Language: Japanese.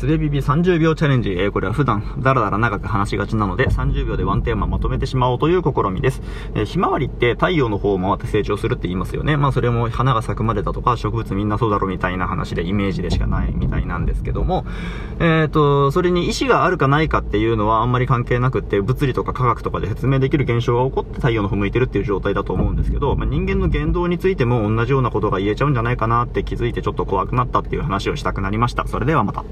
すべビビ30秒チャレンジ。えー、これは普段、だらだら長く話しがちなので、30秒でワンテーマまとめてしまおうという試みです。えー、ひまわりって太陽の方を回って成長するって言いますよね。まあそれも花が咲くまでだとか、植物みんなそうだろうみたいな話でイメージでしかないみたいなんですけども、えっ、ー、と、それに意志があるかないかっていうのはあんまり関係なくって、物理とか科学とかで説明できる現象が起こって太陽の方向いてるっていう状態だと思うんですけど、まあ、人間の言動についても同じようなことが言えちゃうんじゃないかなって気づいてちょっと怖くなったっていう話をしたくなりました。それではまた。